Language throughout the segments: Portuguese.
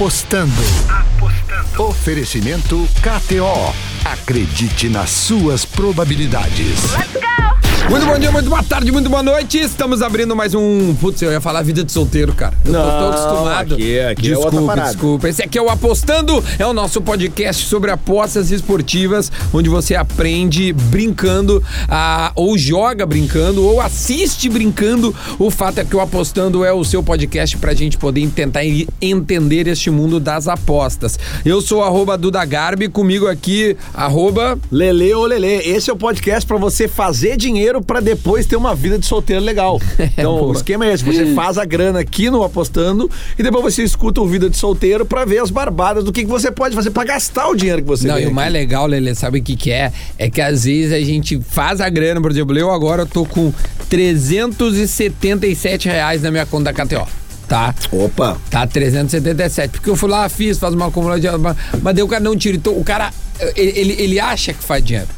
Apostando. Apostando. Oferecimento KTO. Acredite nas suas probabilidades. Let's go! Muito bom dia, muito boa tarde, muito boa noite. Estamos abrindo mais um. Putz, eu ia falar vida de solteiro, cara. Eu tô, tô Não, acostumado. aqui- aqui é outra desculpa, parada. desculpa. Esse aqui é o Apostando, é o nosso podcast sobre apostas esportivas, onde você aprende brincando, ah, ou joga brincando, ou assiste brincando. O fato é que o Apostando é o seu podcast pra gente poder tentar entender este mundo das apostas. Eu sou arroba Duda Garbi, comigo aqui, arroba. Lele ou Lele, esse é o podcast pra você fazer dinheiro pra depois ter uma vida de solteiro legal. Então, boa. o esquema é esse, você faz a grana aqui no apostando e depois você escuta o vida de solteiro pra ver as barbadas do que, que você pode fazer pra gastar o dinheiro que você Não, e o aqui. mais legal, Lele, sabe o que que é? É que às vezes a gente faz a grana, por exemplo, eu agora tô com 377 reais na minha conta da KTO, tá? Opa, Tá 377, porque eu fui lá, fiz, faz uma acumulação, mas mas daí o cara não tira, então o cara, ele, ele acha que faz dinheiro.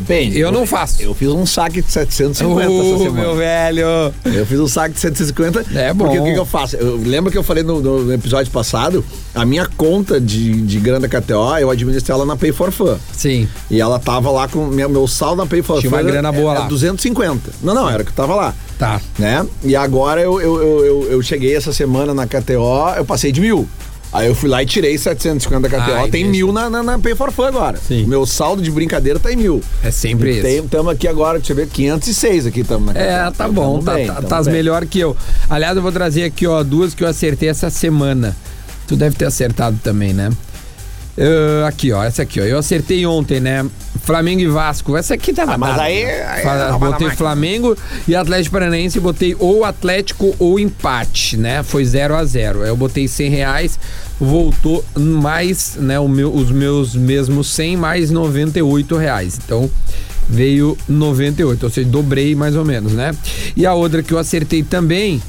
Depende. Eu não faço. Eu fiz um saque de 750 essa Ô, semana. meu velho! Eu fiz um saque de 750. É Porque bom. o que, que eu faço? Eu, lembra que eu falei no, no episódio passado? A minha conta de, de grana da KTO, eu administrei ela na Pay for Fun. Sim. E ela tava lá com. Meu, meu saldo na Pay for Tinha Fun uma era- grana boa era lá. 250. Não, não, era o que tava lá. Tá. Né? E agora eu, eu, eu, eu, eu cheguei essa semana na KTO, eu passei de mil. Aí eu fui lá e tirei 750 da KTO. Ai, tem deixa. mil na, na, na Pay for Fun agora. Sim. Meu saldo de brincadeira tá em mil. É sempre isso. tamo aqui agora, deixa eu ver, 506 aqui estamos na KTO. É, tá bom, Tamo tá, bem, tá, tá melhor que eu. Aliás, eu vou trazer aqui, ó, duas que eu acertei essa semana. Tu deve ter acertado também, né? Ah, aqui, ó, essa aqui, ó. Eu acertei ontem, né? Flamengo e Vasco. Essa aqui tava Ah, mas dada, aí- né? aí é na botei. Flamengo e Atlético Paranaense, botei ou Atlético ou empate, né? Foi 0 a 0 Aí eu botei 100 reais, voltou mais, né? O meu, os meus mesmos 100 mais 98 reais. Então veio 98, ou seja, dobrei mais ou menos, né? E a outra que eu acertei também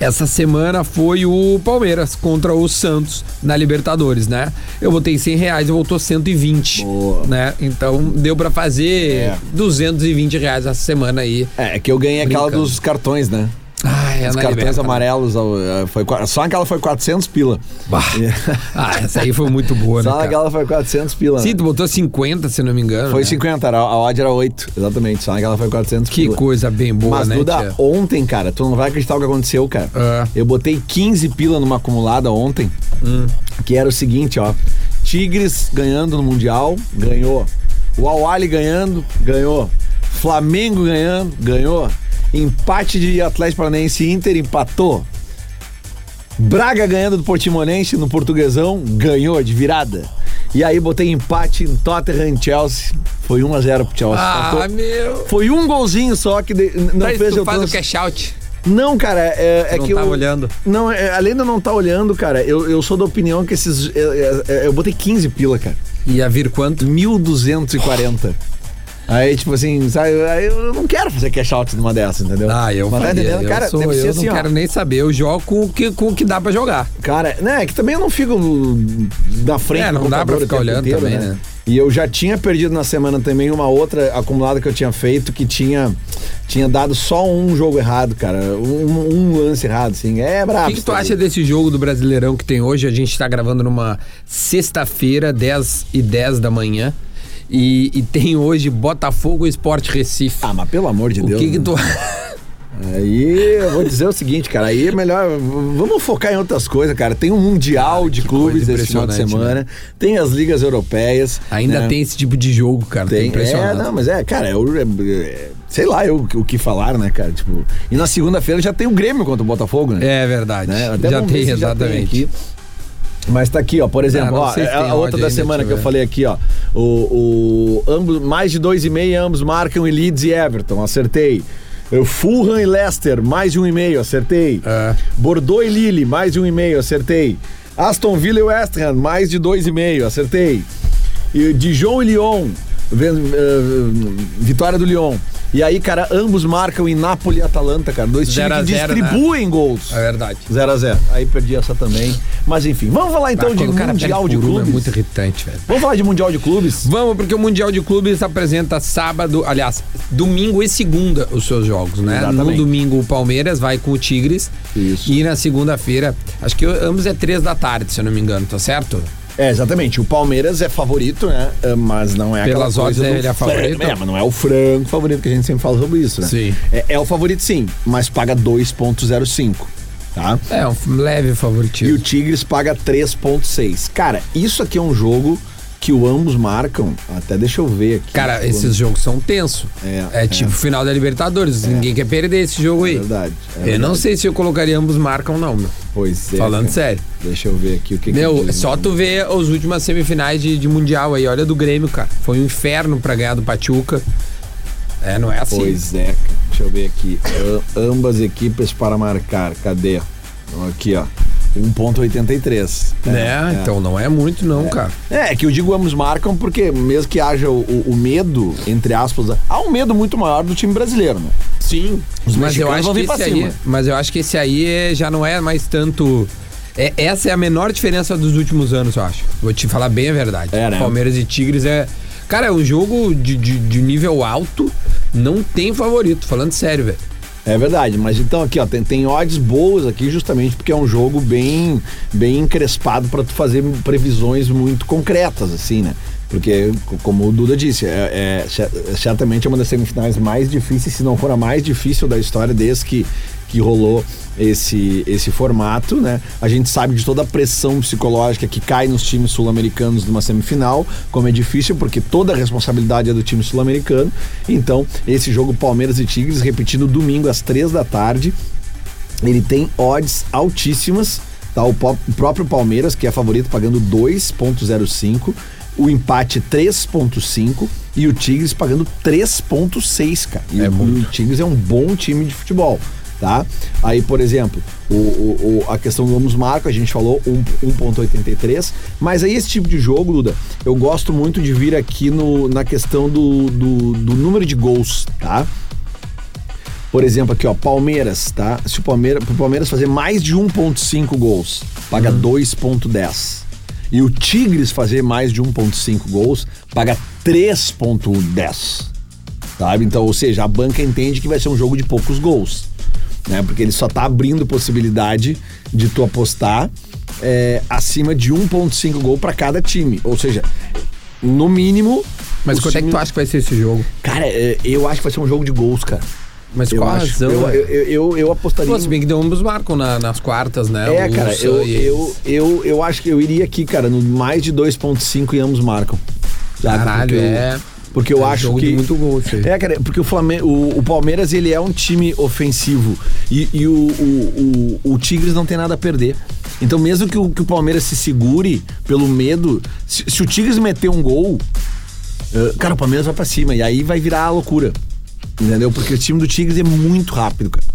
essa semana foi o Palmeiras contra o Santos na Libertadores, né? Eu botei 100 reais e voltou 120, Boa. né? Então deu pra fazer É. 220 reais essa semana aí. É, é que eu ganhei aquela Brincando. dos cartões, né? Ai, é Os cartões Liberta, amarelos, ó, foi, só aquela foi 400 pila. Bah. Ah, essa aí foi muito boa, né, Só aquela foi 400 pila. Sim, né? tu botou 50, se não me engano. Foi né? 50, era, a odd era 8, exatamente. Só aquela foi 400 Que pila. coisa bem boa, Mas, né, Duda, tia? ontem, cara, tu não vai acreditar o que aconteceu, cara. Ah. Eu botei 15 pila numa acumulada ontem, Hum. que era o seguinte, ó. Tigres ganhando no Mundial, ganhou. O Awali ganhando, ganhou. Flamengo ganhando, ganhou. Empate de Atlético Paranaense e Inter, empatou. Braga ganhando do Portimonense no Portuguesão, ganhou de virada. E aí botei empate em Tottenham e Chelsea. Foi 1x0 pro Chelsea. Ah, Faltou- meu. Foi um golzinho só que de- não Tá, fez tu eu faz o trans- cash out. Não, cara, é, é não que tava eu. olhando. Não, é, além de eu não estar olhando, cara, eu, eu sou da opinião que esses. é, é, é, eu botei 15 pila, cara. Ia vir quanto? 1.240. Aí, tipo assim, sabe, aí eu não quero fazer cash out numa dessas, entendeu? Ah, eu Mas tá faria. entendendo? eu Cara, sou, deve eu ser não assim, ó. quero nem saber. Eu jogo com o que, com o que dá pra jogar. Cara, né, é que também eu não fico da frente É, do não dá pra o ficar tempo olhando também, né? E eu já tinha perdido na semana também uma outra acumulada que eu tinha feito que tinha, tinha dado só um jogo errado, cara. Um, um lance errado, assim. É O brabo. que, que isso tu daí. acha desse jogo do Brasileirão que tem hoje? A gente tá gravando numa sexta-feira, 10 e 10 da manhã. E, e tem hoje Botafogo e Sport Recife. Ah, mas pelo amor de o Deus. que, que né? tu. Aí eu vou dizer o seguinte, cara, aí é melhor. Vamos focar em outras coisas, cara. Tem um Mundial de clubes esse final de semana, tem as ligas europeias. Ainda né? tem esse tipo de jogo, cara. Tem, Tem, é, não, mas é, cara, eu, é, é, sei lá eu, o que falar, né, cara? Tipo, e na segunda-feira já tem o Grêmio contra o Botafogo, né? É verdade. Né? Até já tem, já exatamente. Mas tá aqui, ó, por exemplo, Ah, ó, se é a outra da semana que eu falei aqui, ó. O, o ambos, mais de dois e meio, ambos marcam em Leeds e Everton, acertei. Eu, Fulham e Leicester, mais de um e meio, acertei. É. Bordeaux e Lille, mais de um e meio, acertei. Aston Villa e West Ham, mais de dois e meio, acertei. E Dijon e Lyon, vitória do Lyon. E aí, cara, ambos marcam em Napoli e Atalanta, cara. Dois times que zero, distribuem gols. É verdade. 0 a 0 Aí perdi essa também. Mas enfim, vamos falar então Ah, de Mundial de uma Clubes. É muito irritante, velho. Vamos falar de Mundial de Clubes? Vamos, porque o Mundial de Clubes apresenta sábado, aliás, domingo e segunda os seus jogos, né? Exatamente. No domingo o Palmeiras vai com o Tigres. Isso. E na segunda-feira, acho que ambos é três da tarde, se eu não me engano, tá certo? É, exatamente. O Palmeiras é favorito, né? Ah, Mas não é Pelas aquela coisa odds, ele é favorito? É, mas não é o frango favorito que a gente sempre fala sobre isso, né? Sim. É, é o favorito sim, mas paga 2.05, tá? É, um leve E o favoritismo. Tigres paga 3.6. Cara, isso aqui é um jogo que o ambos marcam. Até deixa eu ver aqui. Cara, esses jogos são tensos. É, É, é. tipo final da Libertadores. Ninguém quer perder esse jogo aí. É verdade. é eu verdade. não sei se eu colocaria ambos marcam, não, meu. Pois é. Falando cara. sério. Deixa eu ver aqui o que que Meu, diz, só tu ver as últimas semifinais de, de Mundial aí. Olha do Grêmio, cara. Foi um inferno pra ganhar do Pachuca. É, não é assim. Pois é. Deixa eu ver aqui. Ambas equipes para marcar. Cadê? Aqui, ó. 1.83. Né? É, Então não é muito, não, cara. É, é que eu digo ambos marcam porque mesmo que haja o, o- o medo, entre aspas, há um medo muito maior do time brasileiro, né? Sim. Os Mas eu acho que esse aí, mas eu acho que esse aí é- já não é mais tanto. é- essa é a menor diferença dos últimos anos, eu acho. Vou te falar bem a verdade. É, né? Palmeiras e Tigres é. Cara, é um jogo de, de, de nível alto. Não tem favorito, falando sério, velho. É verdade, mas então aqui, ó, tem, tem odds boas aqui justamente porque é um jogo bem, bem encrespado para tu fazer previsões muito concretas, assim, né? Porque, co- como o Duda disse, é, é cer- certamente é uma das semifinais mais difíceis, se não for a mais difícil da história desde que, que rolou esse, esse formato, né? A gente sabe de toda a pressão psicológica que cai nos times sul-americanos numa semifinal, como é difícil, porque toda a responsabilidade é do time sul-americano. Então, esse jogo Palmeiras e Tigres, repetido domingo às três da tarde, ele tem odds altíssimas, tá? O próprio Palmeiras, que é favorito, pagando 2.05, o empate 3.5 e o Tigres pagando 3.6, cara. E É o, muito. o Tigres é um bom time de futebol, tá? Aí, por exemplo, o, o- o- a questão do ambos marcos, a gente falou um- 1.83, mas aí esse tipo de jogo, Duda, eu gosto muito de vir aqui no, na questão do, do, do número de gols, tá? Por exemplo, aqui, ó, Palmeiras, tá? Se o Palmeiras, pro Palmeiras fazer mais de 1.5 gols, paga 2.10. E o Tigres fazer mais de 1.5 gols, paga 3.10. Sabe? Então, ou seja, a banca entende que vai ser um jogo de poucos gols, né? Porque ele só tá abrindo possibilidade de tu apostar é, acima de 1.5 gol para cada time. Ou seja, no mínimo. Mas quanto é que tu acha que vai ser esse jogo? Cara, é, eu acho que vai ser um jogo de gols, cara. Mas Eu qual a acho. razão? Eu, eu, eu, eu apostaria. Pô, se bem que deu ambos marcam na- nas quartas, né? É, O cara, Ursa eu, e eu, eu, eu acho que eu iria aqui, cara, no mais de 2.5 e ambos marcam. Sabe? Caralho, porque eu, é. Porque eu É acho jogo que. de muito gol, isso aí. É, cara, porque o, Flamengo, o, o Palmeiras ele é um time ofensivo e, e o, o, o, o Tigres não tem nada a perder. Então, mesmo que o, que o Palmeiras se segure pelo medo, se, se o Tigres meter um gol, eh, cara, o Palmeiras vai pra cima e aí vai virar a loucura. Entendeu? Porque o time do Tigres é muito rápido, cara.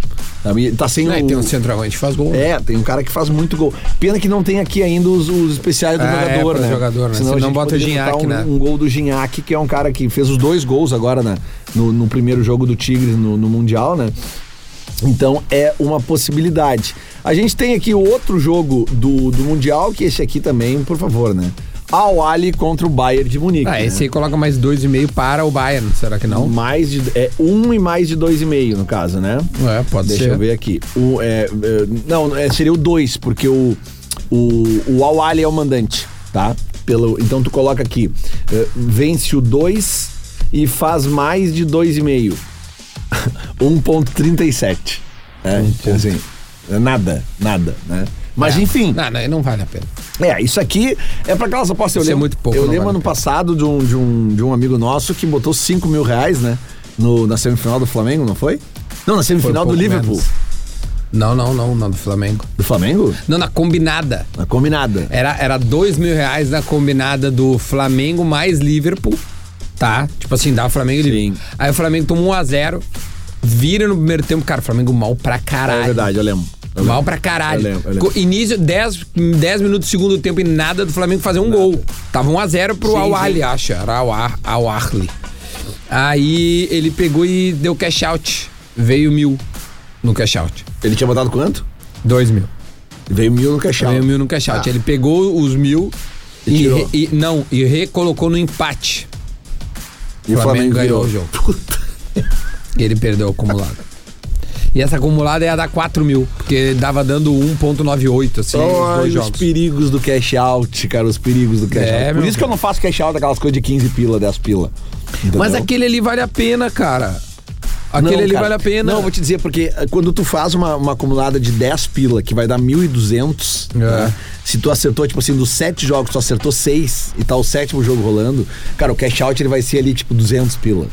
Tá sem Não, o- tem um centroavante que faz gol. é, tem um cara que faz muito gol. Pena que não tem aqui ainda os, os especiais do Ah, é, jogador, pro né? jogador, né? Senão Senão a gente bota o Gignac, um, né? um gol do Gignac, que é um cara que fez os dois gols agora né? no, no primeiro jogo do Tigres no, no Mundial, né? Então é uma possibilidade. A gente tem aqui o outro jogo do, do Mundial, que esse aqui também, por favor, né? Al Ali contra o Bayern de Munique. Ah, né? esse aí coloca mais 2,5 para o Bayern, será que não? Mais de. É um e mais de dois e meio, no caso, né? É, pode Deixa ser. eu ver aqui. O, é, é, não, é, seria o 2, porque o, o, o Al Ali é o mandante, tá? Pelo, então tu coloca aqui, é, vence o 2 e faz mais de 2,5. 1.37. É, assim, é nada, nada, né? Mas É. enfim, Não, não, não vale a pena. é, isso aqui é pra aquelas apostas. Eu Isso é lembro, muito pouco, Eu lembro vale ano passado de um, de, um, de um amigo nosso que botou 5 mil reais, né? No, na semifinal do Flamengo, não foi? Não, na Foi um semifinal do Liverpool. menos. Não, não, não, não, do Flamengo. Do Flamengo? Não, na combinada. Na combinada. Era, era dois mil reais na combinada do Flamengo mais Liverpool, tá? Tipo assim, dá o Flamengo e. Liverpool. Aí o Flamengo toma 1 a 0 vira no primeiro tempo. Cara, o Flamengo mal pra caralho. É verdade, eu lembro. Eu Mal lembro. pra caralho. Eu lembro, eu lembro. Início, 10 10 minutos do segundo tempo e nada do Flamengo fazer um gol. Tava 1 a 0 pro Sim, Al sim. Ahly, acha. Era Al Ar- Al Ahly. Aí ele pegou e deu cash out. Veio mil no cash out. Ele tinha botado quanto? Dois mil. Veio mil no cash out. Veio mil no cash out. Ah. Ele pegou os mil E e, tirou. e- não, e recolocou no empate. E o Flamengo ganhou o jogo. E ele perdeu o acumulado. E essa acumulada ia dar 4 mil, porque dava dando 1,98, assim, os Olha dois os jogos. perigos do cash out, cara, os perigos do cash É, out. Por isso que eu não faço cash out daquelas coisas de 15 pila, 10 pila. Entendeu? Mas aquele ali vale a pena, cara. Aquele Não, ali cara. vale a pena. Não, vou te dizer, porque eh, quando tu faz uma, uma acumulada de 10 pila, que vai dar 1.200, É. né? se tu acertou, tipo assim, dos 7 jogos, tu acertou 6 e tá o sétimo jogo rolando, cara, o cash out ele vai ser ali, tipo, 200 pila.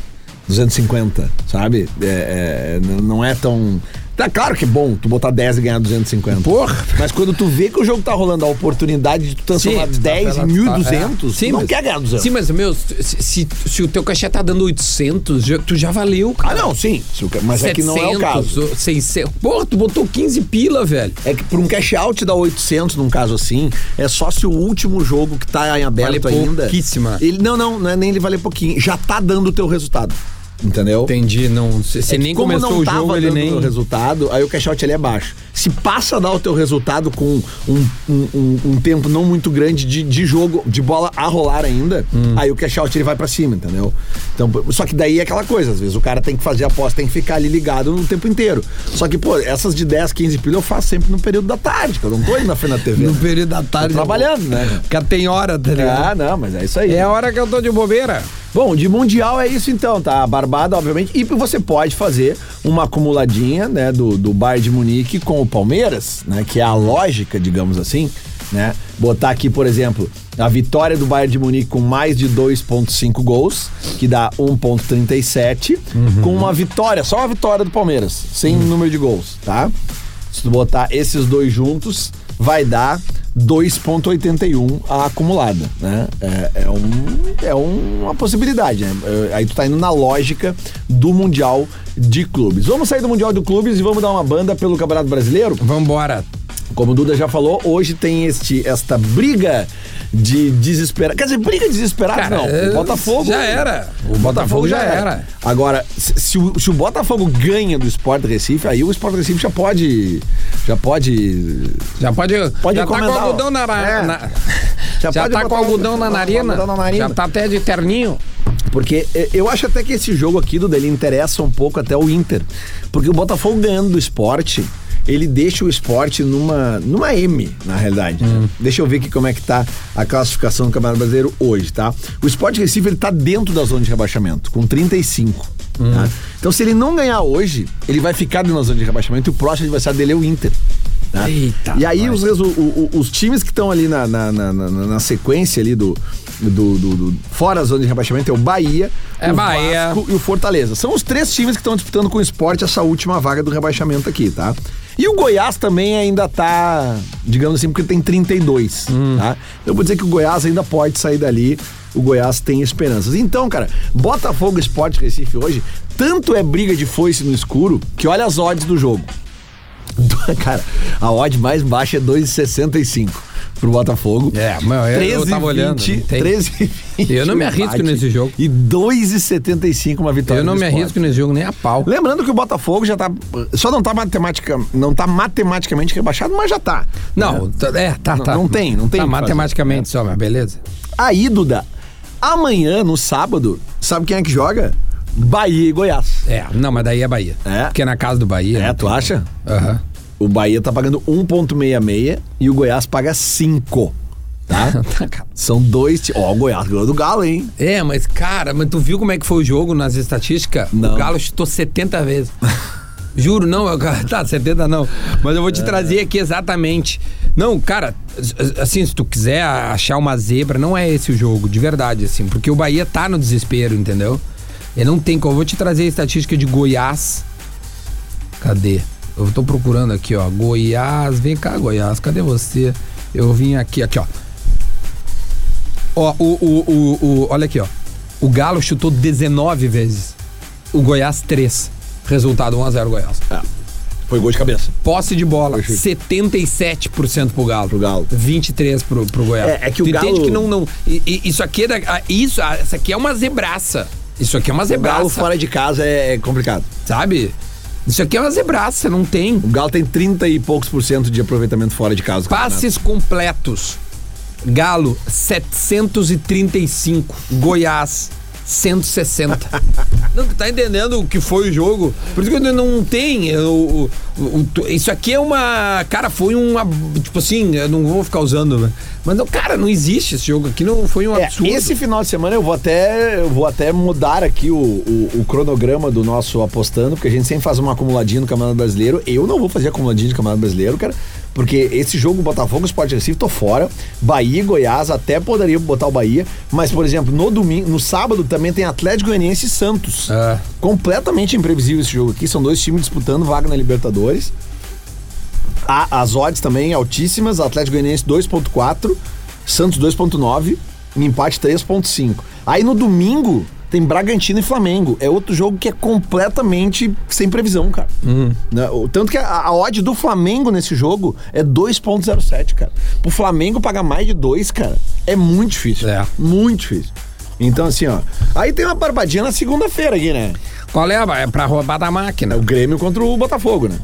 250, sabe? É, é, não é tão. Tá claro que é bom tu botar 10 e ganhar 250. Porra. Mas quando tu vê que o jogo tá rolando, a oportunidade de tu transformar Sim, tu tá 10 em pela- 1.200, é. Sim, tu não mas- quer ganhar 200. Sim, mas, meu, se, se, se o teu cachê tá dando 800, já- tu já valeu, Ah, cara. não, sim. o Mas é que não é o caso. 700, 600. Porra, tu botou 15 pila, velho. É que pra um cash out dá 800 num caso assim, é só se o último jogo que tá em aberto Vale ainda. pouquíssima. Ele, não, não, não é nem ele valer pouquinho. Já tá dando o teu resultado. Entendeu? Entendi, não. Se, se É nem como começou não o jogo, ele nem. o resultado, aí o cash out ele é baixo. Se passa a dar o teu resultado com um, um, um- um tempo não muito grande de, de jogo, de bola a rolar ainda, Hum. aí o cash out ele vai pra cima, entendeu? Então, só que daí é aquela coisa, às vezes o cara tem que fazer a aposta, tem que ficar ali ligado no tempo inteiro. Só que, pô, essas de 10, 15 pila eu faço sempre no período da tarde, que eu não tô indo na frente da TV. No período da tarde. Tô trabalhando, né? Porque tem hora, tá Ah, ligado? não, mas é isso aí. É a hora que eu tô de bobeira. Bom, de mundial é isso então, tá? Barbada, obviamente. E você pode fazer uma acumuladinha, né, do, do Bayern de Munique com o Palmeiras, né? Que é a lógica, digamos assim, né? Botar aqui, por exemplo, a vitória do Bayern de Munique com mais de 2,5 gols, que dá 1,37, com uma vitória, só uma vitória do Palmeiras, sem número de gols, tá? Se tu botar esses dois juntos, vai dar 2,81 a acumulada, né? É, é, um, é um- uma possibilidade, né? Aí tu tá indo na lógica do Mundial de Clubes. Vamos sair do Mundial de Clubes e vamos dar uma banda pelo Campeonato Brasileiro? Vambora. Como o Duda já falou, hoje tem este, esta briga de desesperado. Quer dizer, briga desesperada Cara, não. é, O Botafogo. já era. O Botafogo já era. Agora, se, o, se o Botafogo ganha do Sport Recife, aí o Sport Recife já pode. Já pode. Já pode. Pode já tá com algodão na. é. na- Já já pode tá com algodão o- na narina. algodão na narina. Já tá até de terninho. Porque eh, eu acho até que esse jogo aqui do dele interessa um pouco até o Inter. Porque o Botafogo ganhando do esporte, ele deixa o esporte numa, numa M, na realidade. né? Deixa eu ver aqui como é que tá a classificação do Campeonato Brasileiro hoje, tá? O Esporte Recife, ele tá dentro da zona de rebaixamento, com 35. tá? Então, se ele não ganhar hoje, ele vai ficar dentro da zona de rebaixamento e o próximo adversário dele é o Inter. tá? Eita, e aí, os, resu- o- o- os times que estão ali na, na, na, na- na sequência ali do, do, do- do- fora a zona de rebaixamento é o Bahia, É o Bahia. Vasco e o Fortaleza. São os três times que estão disputando com o esporte essa última vaga do rebaixamento aqui, tá? E o Goiás também ainda tá, digamos assim, porque tem 32, Hum. tá? Eu vou dizer que o Goiás ainda pode sair dali. O Goiás tem esperanças. Então, cara, Botafogo Esporte Recife hoje, tanto é briga de foice no escuro, que olha as odds do jogo. Cara, a odd mais baixa é 2,65 pro Botafogo. É, meu, eu- eu tava olhando, não tem. 13 Eu não me arrisco nesse jogo. E 2,75 uma vitória Eu não me Sport. arrisco nesse jogo nem a pau. Lembrando que o Botafogo já tá. Só não tá matemática, não tá matematicamente rebaixado, mas já tá. Não, né? tá- é, tá, Não- tá. não tem, não tem Tá que fazer. matematicamente só, mas beleza. Aí, Duda, amanhã, no sábado, sabe quem é que joga? Bahia e Goiás. É, não, mas daí é Bahia. É? Porque é na casa do Bahia. É, não tu acha? Aham. O Bahia tá pagando 1,66 e o Goiás paga 5. Tá? Tá, cara. São dois. Ó, o Goiás ganhou do Galo, hein? É, mas cara, mas tu viu como é que foi o jogo nas estatísticas? Não. O Galo chutou 70 vezes. Juro, não, eu, tá, 70 não. Mas eu vou te trazer aqui exatamente. Não, cara, assim, se tu quiser achar uma zebra, não é esse o jogo, de verdade, assim, porque o Bahia tá no desespero, entendeu? Ele não tem como. Eu vou te trazer a estatística de Goiás. Cadê? Eu tô procurando aqui, ó. Goiás, vem cá, Goiás, cadê você? Eu vim aqui, aqui, ó. Ó, o, o, o, o- olha aqui, ó. O Galo chutou 19 vezes. O Goiás 3. Resultado 1x0 Goiás. É. Foi gol de cabeça. Posse de bola, Foi chute. 77% pro Galo. Pro Galo. 23 pro, pro Goiás. É, é que o tu entende Galo- que não. não isso aqui é. Da, isso, essa aqui é uma zebraça. Isso aqui é uma O Galo zebraça, fora de casa é, é complicado. sabe? Isso aqui é uma zebraça, não tem. O Galo tem 30 e poucos por cento de aproveitamento fora de casa. Passes completos. Galo, 735. Goiás, 160. não, tu tá entendendo o que foi o jogo? Por isso que eu não tem. o- isso aqui é uma. Cara, foi uma. Tipo assim, eu não vou ficar usando. né? Mas, não, cara, não existe esse jogo aqui. Não foi um É, absurdo. esse final de semana eu vou até, eu vou até mudar aqui o, o- o cronograma do nosso apostando, porque a gente sempre faz uma acumuladinha no Campeonato Brasileiro. Eu não vou fazer acumuladinha de Campeonato Brasileiro, cara, porque esse jogo Botafogo Sport Recife tô fora. Bahia e Goiás até poderia botar o Bahia, mas por exemplo, no domingo, no sábado também tem Atlético Goianiense e Santos. É. Completamente imprevisível esse jogo aqui, são dois times disputando vaga na Libertadores. A- as odds também altíssimas, Atlético Goianiense 2.4, Santos 2.9, e empate 3.5. Aí no domingo tem Bragantino e Flamengo. É outro jogo que é completamente sem previsão, cara. Né? O- Tanto que a, a odd do Flamengo nesse jogo é 2.07, cara. Pro Flamengo pagar mais de 2, cara, é muito difícil. É. Muito difícil. Então, assim, ó. Aí tem uma barbadinha na segunda-feira aqui, né? Qual é? a- É pra roubar da máquina. É o Grêmio contra o Botafogo, né?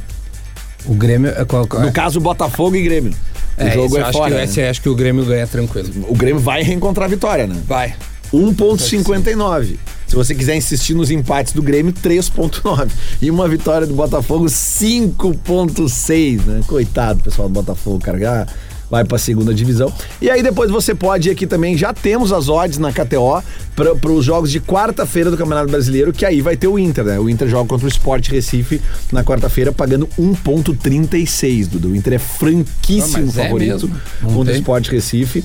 O Grêmio. é qual- qual- No caso, Botafogo e Grêmio. O é, jogo é acho fora. que, né? esse acho que o Grêmio ganha tranquilo. O Grêmio vai reencontrar a vitória, né? Vai. 1,59. Se você quiser insistir nos empates do Grêmio, 3,9. E uma vitória do Botafogo, 5,6, né? Coitado, pessoal do Botafogo, cara. Vai pra segunda divisão. E aí depois você pode ir aqui também, já temos as odds na KTO para os jogos de quarta-feira do Campeonato Brasileiro, que aí vai ter o Inter, né? O Inter joga contra o Sport Recife na quarta-feira, pagando 1,36, Dudu. O Inter é franquíssimo Ah, mas é favorito. Não contra o. Sport Recife.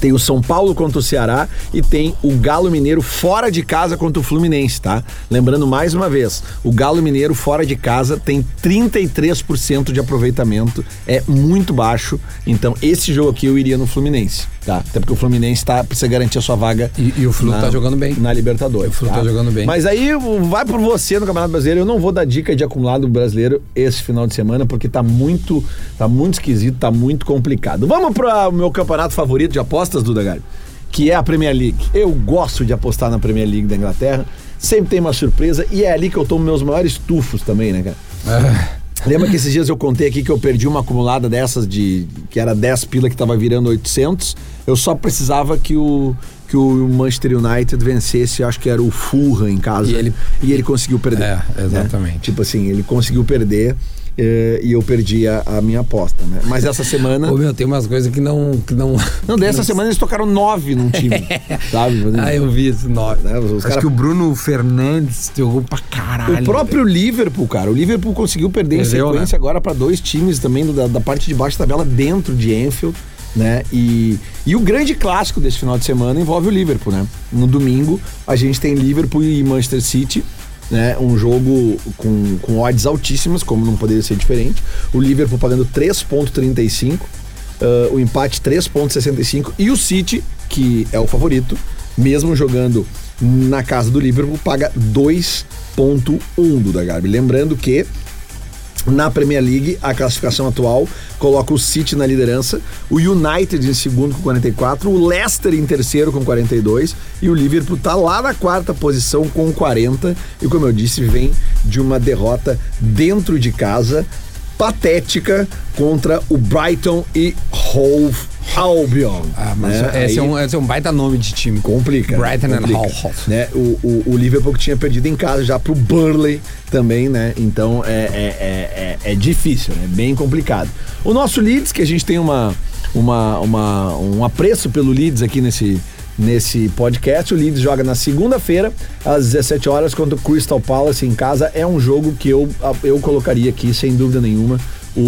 Tem o São Paulo contra o Ceará e tem o Galo Mineiro fora de casa contra o Fluminense, tá? Lembrando mais uma vez, o Galo Mineiro fora de casa tem 33% de aproveitamento, é muito baixo. Então, esse jogo aqui eu iria no Fluminense, tá? Até porque o Fluminense tá, precisa garantir a sua vaga. E- e o Flu na- tá jogando bem. Na Libertadores. O Flu tá jogando bem. Mas aí vai por você no Campeonato Brasileiro. Eu não vou dar dica de acumulado brasileiro esse final de semana, porque tá muito, tá muito esquisito, tá muito complicado. Vamos para o meu campeonato favorito de apostas, Duda Gali, que é a Premier League. Eu gosto de apostar na Premier League da Inglaterra. Sempre tem uma surpresa e é ali que eu tomo meus maiores tufos também, né, cara? Lembra que esses dias eu contei aqui que eu perdi uma acumulada dessas de que era 10 pila que tava virando 800? Eu só precisava que o que o Manchester United vencesse, acho que era o Fulham em casa. E ele- e ele conseguiu perder. É, exatamente. né? Tipo assim, ele conseguiu perder eh, e eu perdi a, a minha aposta, né? Mas essa semana Ô, meu, tem umas coisas que não. Que não... Não, dessa semana eles tocaram nove num time, sabe? ah, eu vi isso, nove. Né, os Acho cara- que o Bruno Fernandes jogou pra caralho. O próprio Liverpool, cara, o Liverpool conseguiu perder em Perdeu, sequência agora para dois times também da, da parte de baixo da tabela dentro de Enfield, né? E, e o grande clássico desse final de semana envolve o Liverpool, né? No domingo a gente tem Liverpool e Manchester City. Né, um jogo com, com odds altíssimas, como não poderia ser diferente. O Liverpool pagando 3,35, ah, o empate 3,65 e o City, que é o favorito, mesmo jogando na casa do Liverpool, paga 2,1 do da Garbi. Lembrando que na Premier League, a classificação atual coloca o City na liderança, o United em segundo com 44, o Leicester em terceiro com 42 e o Liverpool tá lá na quarta posição com 40 e como eu disse, vem de uma derrota dentro de casa patética contra o Brighton e Hove Albion. Ah, mas né? esse, é Aí- um, esse é um baita nome de time. Complica. Brighton and complica, Hove. Né? O, o, o Liverpool que tinha perdido em casa já pro Burley também, né? Então é, é, é, é, é difícil, né? Bem complicado. O nosso Leeds, que a gente tem uma, uma, uma, um apreço pelo Leeds aqui nesse, nesse podcast. O Leeds joga na segunda-feira, às 17 horas, contra o Crystal Palace em casa. É um jogo que eu, eu colocaria aqui, sem dúvida nenhuma. O,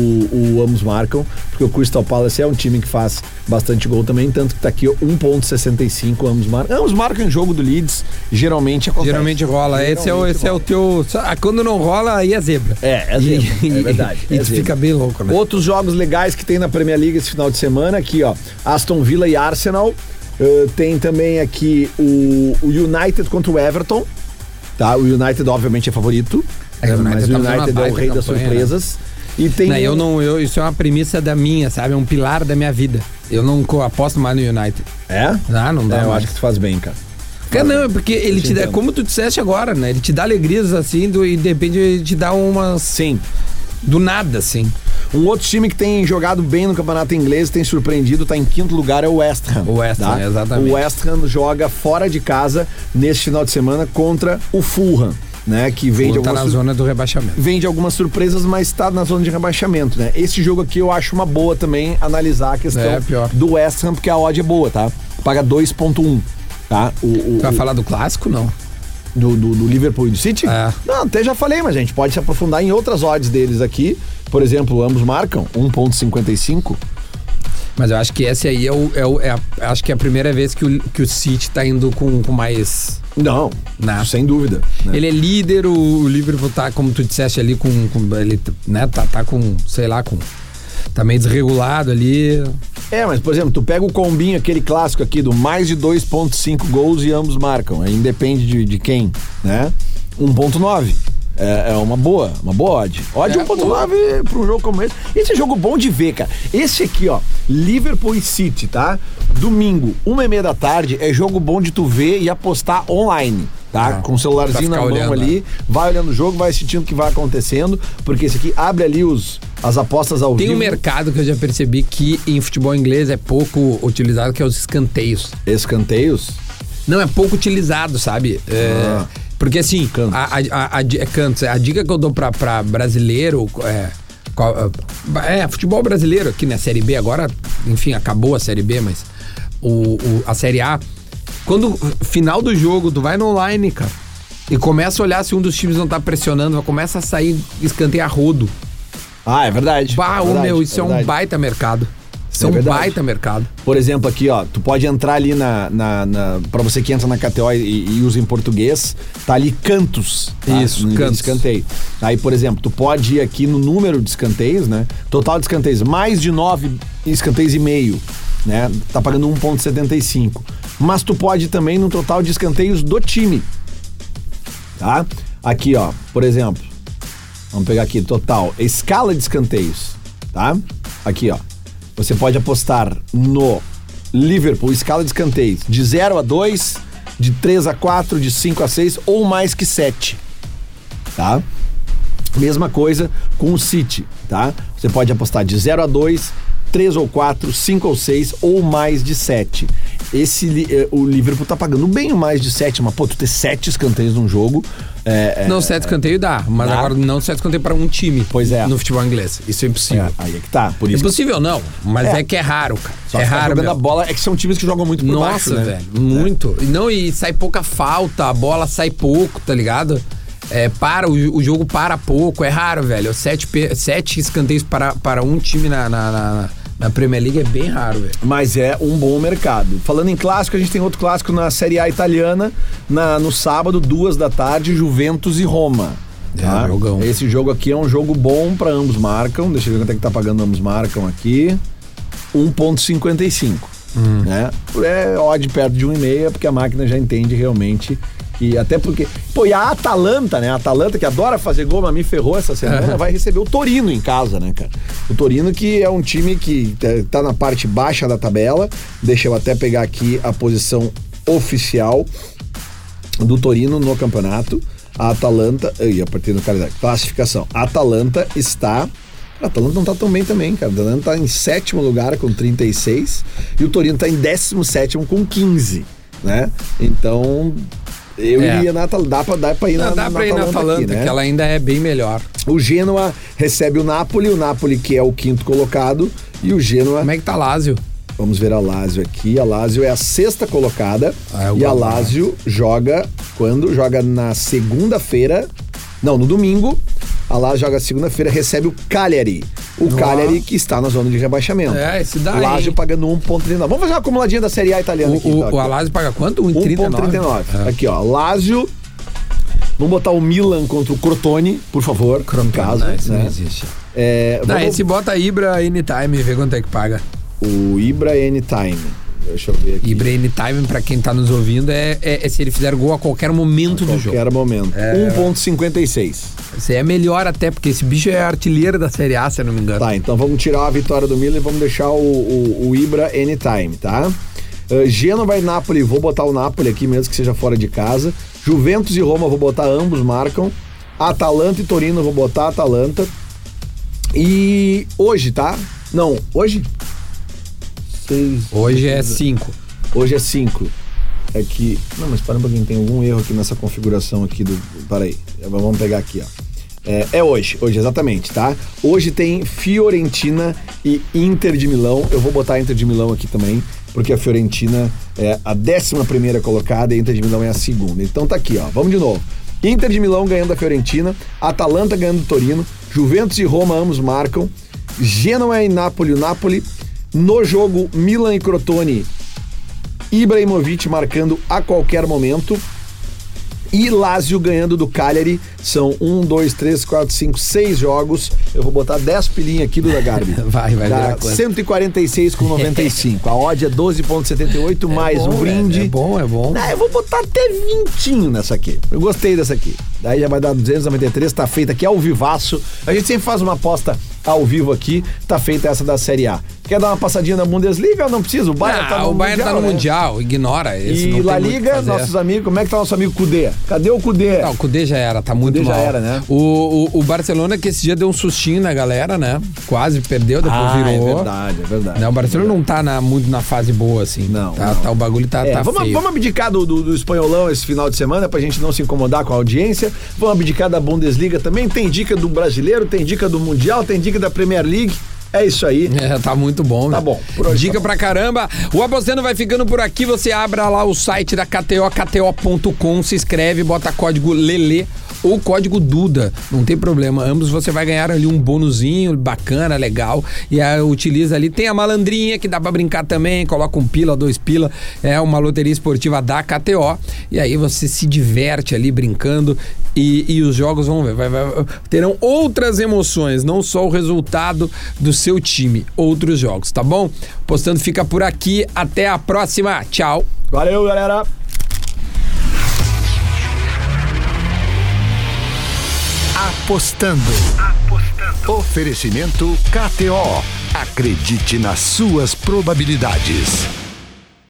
o ambos marcam, porque o Crystal Palace é um time que faz bastante gol também, tanto que tá aqui ó, 1.65 ambos marcam. Ambos marcam em jogo do Leeds, geralmente acontece. Geralmente rola. esse é, o, Geralmente esse é o rola. teu. Ah, Quando não rola, aí é zebra. É, é zebra, é verdade. E é tu zebra. fica bem louco, né? Outros jogos legais que tem na Premier League esse final de semana, aqui ó, Aston Villa e Arsenal. Uh, tem também aqui o, o United contra o Everton. Tá? O United obviamente é favorito. É, o né? mas o tá United uma é o rei das campanha, surpresas. E tem Não, eu não, eu, isso é uma premissa da minha, sabe? É um pilar da minha vida. Eu não aposto mais no United. É? Ah, não dá É, eu acho que tu faz bem, cara. É, não, é porque ele te, dá, entendo. como tu disseste agora, né? Ele te dá alegrias assim do, e de repente ele te dá umas. Sim. Do nada, assim. Um outro time que tem jogado bem no campeonato inglês, tem surpreendido, tá em quinto lugar, é o West Ham. O West Ham, exatamente. O West Ham joga fora de casa neste final de semana contra o Fulham, né? Que vem de Tá algumas na sur- zona do rebaixamento. vem de algumas surpresas, mas está na zona de rebaixamento, né? Esse jogo aqui eu acho uma boa também analisar a questão É, pior. do West Ham, porque a odd é boa, tá? Paga 2.1, tá? O, o- vai falar do clássico, não? Do, do, do Liverpool e do City? É. Não, até já falei, mas a gente pode se aprofundar em outras odds deles aqui. Por exemplo, ambos marcam 1.55. Mas eu acho que esse aí é o. É o é a- acho que é a primeira vez que o, que o City tá indo com, com mais. Não, Não. sem dúvida. né? Ele é líder, o, o Liverpool tá, como tu disseste ali, com. com ele né, tá, tá com, sei lá, com. Tá meio desregulado ali. É, mas por exemplo, tu pega o combinho, aquele clássico aqui do mais de 2.5 gols e ambos marcam. Aí independe de, de quem, né? 1.9. É, é uma boa, uma boa odd. Odd É, 1.9 para um jogo como esse. Esse é jogo bom de ver, cara. Esse aqui, ó, Liverpool e City, tá? Domingo, uma e meia da tarde, é jogo bom de tu ver e apostar online, tá? Ah, Com o celularzinho pra na mão olhando, ali, vai olhando o jogo, vai assistindo o que vai acontecendo, porque esse aqui abre ali os, as apostas ao Tem vivo. um mercado que eu já percebi que em futebol inglês é pouco utilizado, que é os escanteios. Escanteios. Não, é pouco utilizado, sabe? É, Ah. Porque assim, Cantos. a, a, a, é cantos. a dica que eu dou pra, pra brasileiro é, qual- é. futebol brasileiro aqui, né? Série B agora, enfim, acabou a Série B, mas o, o- a Série A. Quando final do jogo, tu vai no online, cara, e começa a olhar se um dos times não tá pressionando, começa a sair escanteio a rodo. Ah, é verdade. Bah, é verdade, meu, isso é, um verdade. baita mercado. Isso é, É um baita mercado. Por exemplo, aqui, ó, tu pode entrar ali na. na, na pra você que entra na KTO e, e usa em português, tá ali cantos. tá? Isso, No cantos. Escanteio. Aí, por exemplo, tu pode ir aqui no número de escanteios, né? Total de escanteios, mais de nove escanteios e meio, né? Tá pagando 1,75. Mas tu pode também no total de escanteios do time. Tá? Aqui, ó, por exemplo. Vamos pegar aqui, total. Escala de escanteios, tá? Aqui, ó. Você pode apostar no Liverpool, escala de escanteios, de 0 a 2, de 3 a 4, de 5 a 6 ou mais que 7. Tá? Mesma coisa com o City, tá? Você pode apostar de 0 a 2, 3 ou 4, 5 ou 6 ou mais de 7. Esse, eh, o Liverpool tá pagando bem mais de 7, mas pô, tu ter 7 escanteios num jogo. É, é- Não, sete escanteio dá, mas Dá? agora não sete escanteio para um time. Pois é. No futebol inglês. Isso é impossível. é, aí é que tá. Por É isso que possível não, mas É. é, que é raro, cara. só é que tá raro, meu. a bola. É que são times que jogam muito por Nossa, baixo, né? velho, muito. E Não, e sai pouca falta, a bola sai pouco, tá ligado? É, para, o, o jogo para pouco, é raro, velho. Sete, sete escanteios para, para um time na, na, na, na Premier League é bem raro, velho. Mas é um bom mercado. Falando em clássico, a gente tem outro clássico na Série A italiana, na, no sábado, duas da tarde, Juventus e Roma. É, jogão. Esse jogo aqui é um jogo bom pra ambos marcam. Deixa eu ver quanto é que tá pagando ambos marcam aqui. 1,55. Hum. Né? É odd perto de 1,5, porque a máquina já entende realmente. E até porque. Pô, e a Atalanta, né? A Atalanta, que adora fazer gol, mas me ferrou essa semana, É. vai receber o Torino em casa, né, cara? O Torino, que é um time que tá- tá na parte baixa da tabela. Deixa eu até pegar aqui a posição oficial do Torino no campeonato. A Atalanta. Ai, a partir do calendário. Classificação. A Atalanta está. A Atalanta não tá tão bem também, cara. A Atalanta tá em sétimo lugar com 36 e o Torino tá em 17 com 15, né? Então, eu É. iria na Atalanta. Dá pra, dá pra ir Não, na, dá pra ir na Atalanta, aqui, né? que ela ainda é bem melhor. O Genoa recebe o Napoli, o Napoli que é o quinto colocado, e o Genoa Como é que tá Lázio? Vamos ver a Lazio aqui. A Lazio é a sexta colocada. Ah, eu e a. Lazio joga quando? Joga na segunda-feira. Não, no domingo. A Lazio joga segunda-feira, recebe o Cagliari. O Ó. Cagliari que está na zona de rebaixamento. É, esse daí. Lazio pagando 1,39. Vamos fazer uma acumuladinha da Série A italiana O, aqui. o, aqui, o. Alásio paga quanto? 1,39? 1,39. É. Aqui, ó. Lazio. Vamos botar o Milan contra o Crotone, por favor. Crotone, caso, Não, esse né? não existe. É, Não, vamos- esse bota Ibra Anytime e vê quanto é que paga. O Ibra Anytime. Deixa eu ver aqui. Ibra Anytime, pra quem tá nos ouvindo, é, é- é se ele fizer gol a qualquer momento do jogo. Qualquer momento. É. 1,56. Esse aí é melhor até, porque esse bicho é artilheiro da Série A, se eu não me engano. Tá, então vamos tirar a vitória do Milan e vamos deixar o, o, o Ibra anytime, tá? Uh, Gênova e Napoli, vou botar o Napoli aqui mesmo que seja fora de casa. Juventus e Roma, vou botar ambos, marcam. Atalanta e Torino, vou botar Atalanta. E hoje, tá? Não, hoje? Seis, hoje é 5. Hoje é 5. É que. Não, mas para um pouquinho, tem algum erro aqui nessa configuração aqui do. Para aí. Vamos pegar aqui, ó. É, é, hoje, hoje, exatamente, tá? Hoje tem Fiorentina e Inter de Milão. Eu vou botar Inter de Milão aqui também, porque a Fiorentina é a 11 colocada e a Inter de Milão é a segunda. Então tá aqui, ó. Vamos de novo. Inter de Milão ganhando a Fiorentina, Atalanta ganhando o Torino, Juventus e Roma ambos marcam, Genoa e Napoli, o Napoli. No jogo, Milan e Crotone, Ibrahimovic marcando a qualquer momento. E Lazio ganhando do Cagliari. São um, dois, três, quatro, cinco, seis jogos. Eu vou botar 10 pilinhas aqui do Lagarbi. vai, vai Dá 146 com 95. A odd é 12,78 é mais bom, um brinde. É, é bom, é bom. Ah, eu vou botar até 20 nessa aqui. Eu gostei dessa aqui. Daí já vai dar 293, tá feita aqui ao vivaço. A gente sempre faz uma aposta ao vivo aqui, tá feita essa da Série A. Quer dar uma passadinha na Bundesliga ou não precisa? O Bayern tá no o Bayern Mundial, tá no né? Mundial, ignora esse. E La Liga, nossos amigos, como é que tá nosso amigo Cudê? Cadê o Cudê? Não, o Cudê já era, tá muito Cudê mal. já era, né? O, o, o, Barcelona que esse dia deu um sustinho na galera, né? Quase perdeu, depois ah, virou. É verdade, é verdade. Não, o Barcelona não tá na, muito na fase boa, assim. Não. Tá, não. tá o bagulho tá, é, tá vamos, feio. vamos abdicar do, do, do espanholão esse final de semana pra gente não se incomodar com a audiência. Vamos abdicar da Bundesliga também. Tem dica do brasileiro, tem dica do Mundial, tem dica da Premier League. É isso aí. É, tá muito bom. Tá né? bom. Dica tá bom. pra caramba. O Apostando vai ficando por aqui. Você abra lá o site da KTO, kto.com, se inscreve, bota código LELE ou código Duda, não tem problema. Ambos você vai ganhar ali um bônusinho bacana, legal. E aí utiliza ali. Tem a malandrinha que dá pra brincar também, coloca um pila, dois pila. É uma loteria esportiva da KTO. E aí você se diverte ali brincando e, e os jogos vão ver. Vai, vai, terão outras emoções, não só o resultado do seu time, outros jogos, tá bom? Postando fica por aqui. Até a próxima. Tchau. Valeu, galera. Apostando. Apostando. Oferecimento KTO. Acredite nas suas probabilidades.